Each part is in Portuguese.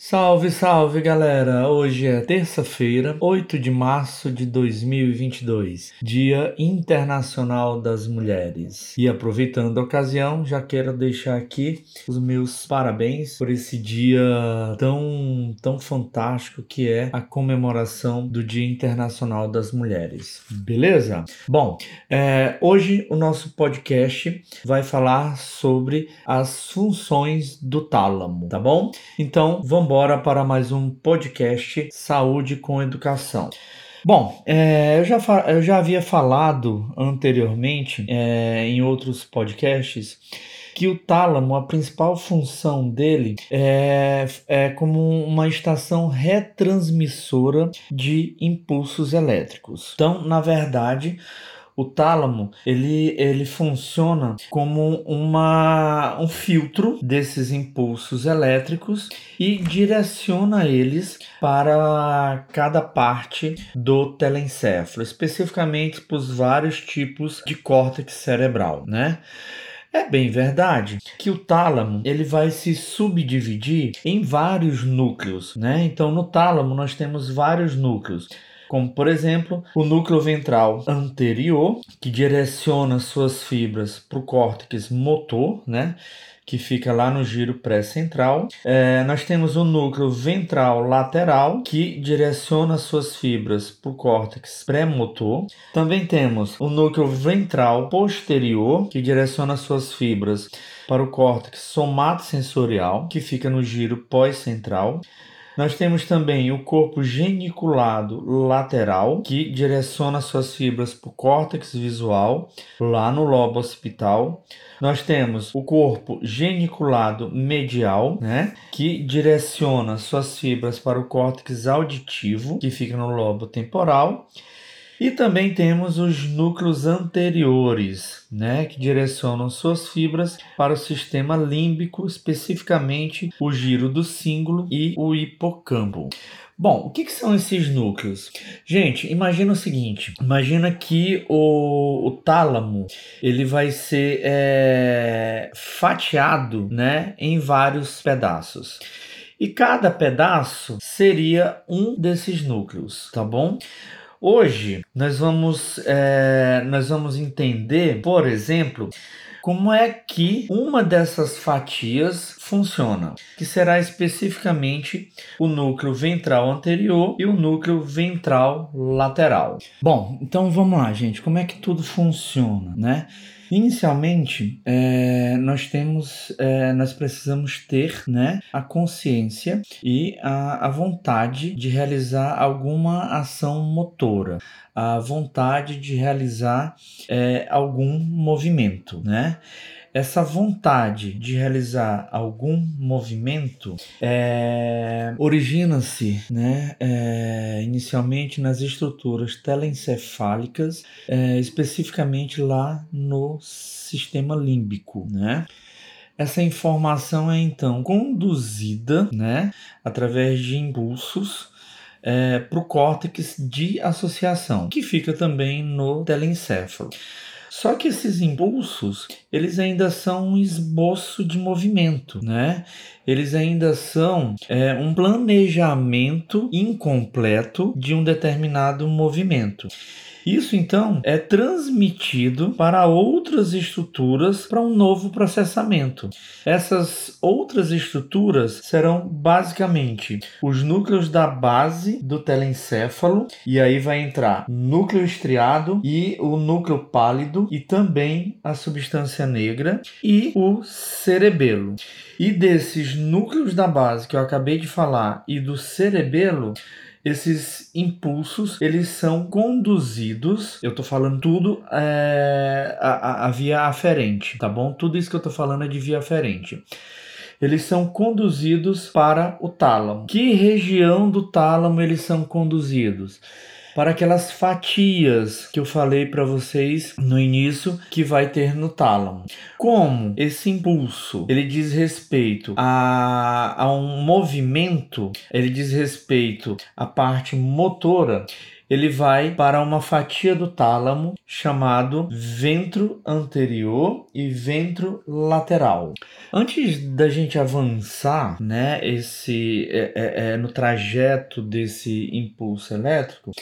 Salve, salve galera! Hoje é terça-feira, 8 de março de 2022, Dia Internacional das Mulheres. E aproveitando a ocasião, já quero deixar aqui os meus parabéns por esse dia tão, tão fantástico que é a comemoração do Dia Internacional das Mulheres. Beleza? Bom, é, hoje o nosso podcast vai falar sobre as funções do tálamo, tá bom? Então vamos embora para mais um podcast Saúde com Educação. Bom, é, eu, já, eu já havia falado anteriormente é, em outros podcasts que o tálamo, a principal função dele é, é como uma estação retransmissora de impulsos elétricos. Então, na verdade, o tálamo ele, ele funciona como uma, um filtro desses impulsos elétricos e direciona eles para cada parte do telencéfalo, especificamente para os vários tipos de córtex cerebral, né? É bem verdade que o tálamo ele vai se subdividir em vários núcleos, né? Então no tálamo nós temos vários núcleos como por exemplo o núcleo ventral anterior, que direciona suas fibras para o córtex motor, né? que fica lá no giro pré-central. É, nós temos o núcleo ventral lateral, que direciona suas fibras para o córtex pré-motor. Também temos o núcleo ventral posterior, que direciona suas fibras para o córtex somatosensorial, que fica no giro pós-central. Nós temos também o corpo geniculado lateral, que direciona suas fibras para o córtex visual, lá no lobo occipital. Nós temos o corpo geniculado medial, né, que direciona suas fibras para o córtex auditivo, que fica no lobo temporal. E também temos os núcleos anteriores, né, que direcionam suas fibras para o sistema límbico, especificamente o giro do cíngulo e o hipocampo. Bom, o que, que, são esses núcleos? Gente, imagina o seguinte: imagina que o, o tálamo ele vai ser é, fatiado, né, em vários pedaços. E cada pedaço seria um desses núcleos, tá bom? Hoje nós vamos, é, nós vamos entender, por exemplo, como é que uma dessas fatias funciona, que será especificamente o núcleo ventral anterior e o núcleo ventral lateral. Bom, então vamos lá, gente, como é que tudo funciona, né? Inicialmente, é, nós temos, é, nós precisamos ter, né, a consciência e a, a vontade de realizar alguma ação motora, a vontade de realizar é, algum movimento, né? Essa vontade de realizar algum movimento é, origina-se né, é, inicialmente nas estruturas telencefálicas, é, especificamente lá no sistema límbico. Né? Essa informação é então conduzida né, através de impulsos é, para o córtex de associação, que fica também no telencéfalo. Só que esses impulsos, eles ainda são um esboço de movimento, né? Eles ainda são é, um planejamento incompleto de um determinado movimento. Isso então é transmitido para outras estruturas para um novo processamento. Essas outras estruturas serão basicamente os núcleos da base do telencéfalo, e aí vai entrar núcleo estriado e o núcleo pálido, e também a substância negra e o cerebelo. E desses núcleos da base que eu acabei de falar e do cerebelo, esses impulsos eles são conduzidos. Eu tô falando tudo é, a, a, via aferente, tá bom? Tudo isso que eu tô falando é de via aferente eles são conduzidos para o tálamo. Que região do tálamo eles são conduzidos? Para aquelas fatias que eu falei para vocês no início que vai ter no tálamo. Como esse impulso ele diz respeito a, a um movimento, ele diz respeito à parte motora. Ele vai para uma fatia do tálamo chamado ventro anterior e ventro lateral. Antes da gente avançar, né, esse é, é, é no trajeto desse impulso elétrico,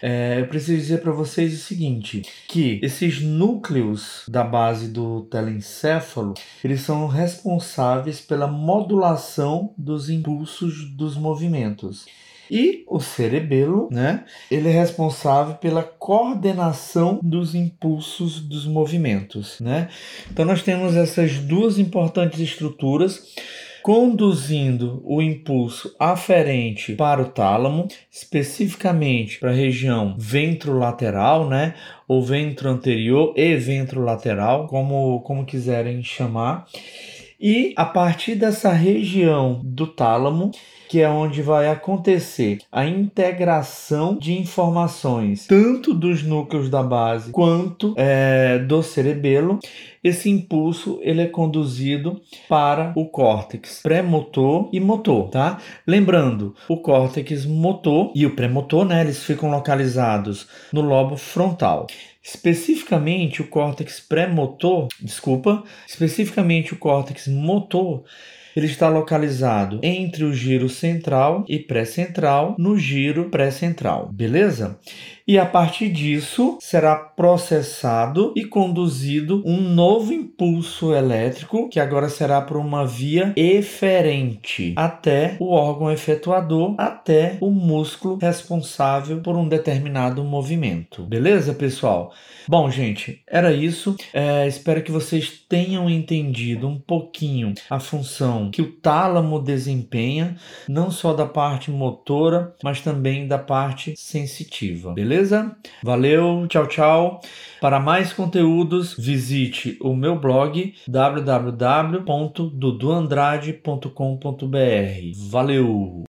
é, eu preciso dizer para vocês o seguinte, que esses núcleos da base do telencéfalo, eles são responsáveis pela modulação dos impulsos dos movimentos. E o cerebelo, né? Ele é responsável pela coordenação dos impulsos dos movimentos, né? Então nós temos essas duas importantes estruturas conduzindo o impulso aferente para o tálamo, especificamente para a região ventrolateral, né? Ou ventro anterior e ventrolateral, como, como quiserem chamar. E a partir dessa região do tálamo, que é onde vai acontecer a integração de informações, tanto dos núcleos da base quanto é, do cerebelo. Esse impulso ele é conduzido para o córtex pré-motor e motor, tá? Lembrando, o córtex motor e o pré-motor, né, eles ficam localizados no lobo frontal. Especificamente o córtex pré-motor, desculpa, especificamente o córtex motor ele está localizado entre o giro central e pré-central no giro pré-central, beleza? E a partir disso será processado e conduzido um novo impulso elétrico que agora será por uma via eferente até o órgão efetuador, até o músculo responsável por um determinado movimento. Beleza, pessoal? Bom, gente, era isso. É, espero que vocês tenham entendido um pouquinho a função que o tálamo desempenha, não só da parte motora, mas também da parte sensitiva. Beleza? Valeu, tchau, tchau. Para mais conteúdos, visite o meu blog www.duduandrade.com.br. Valeu!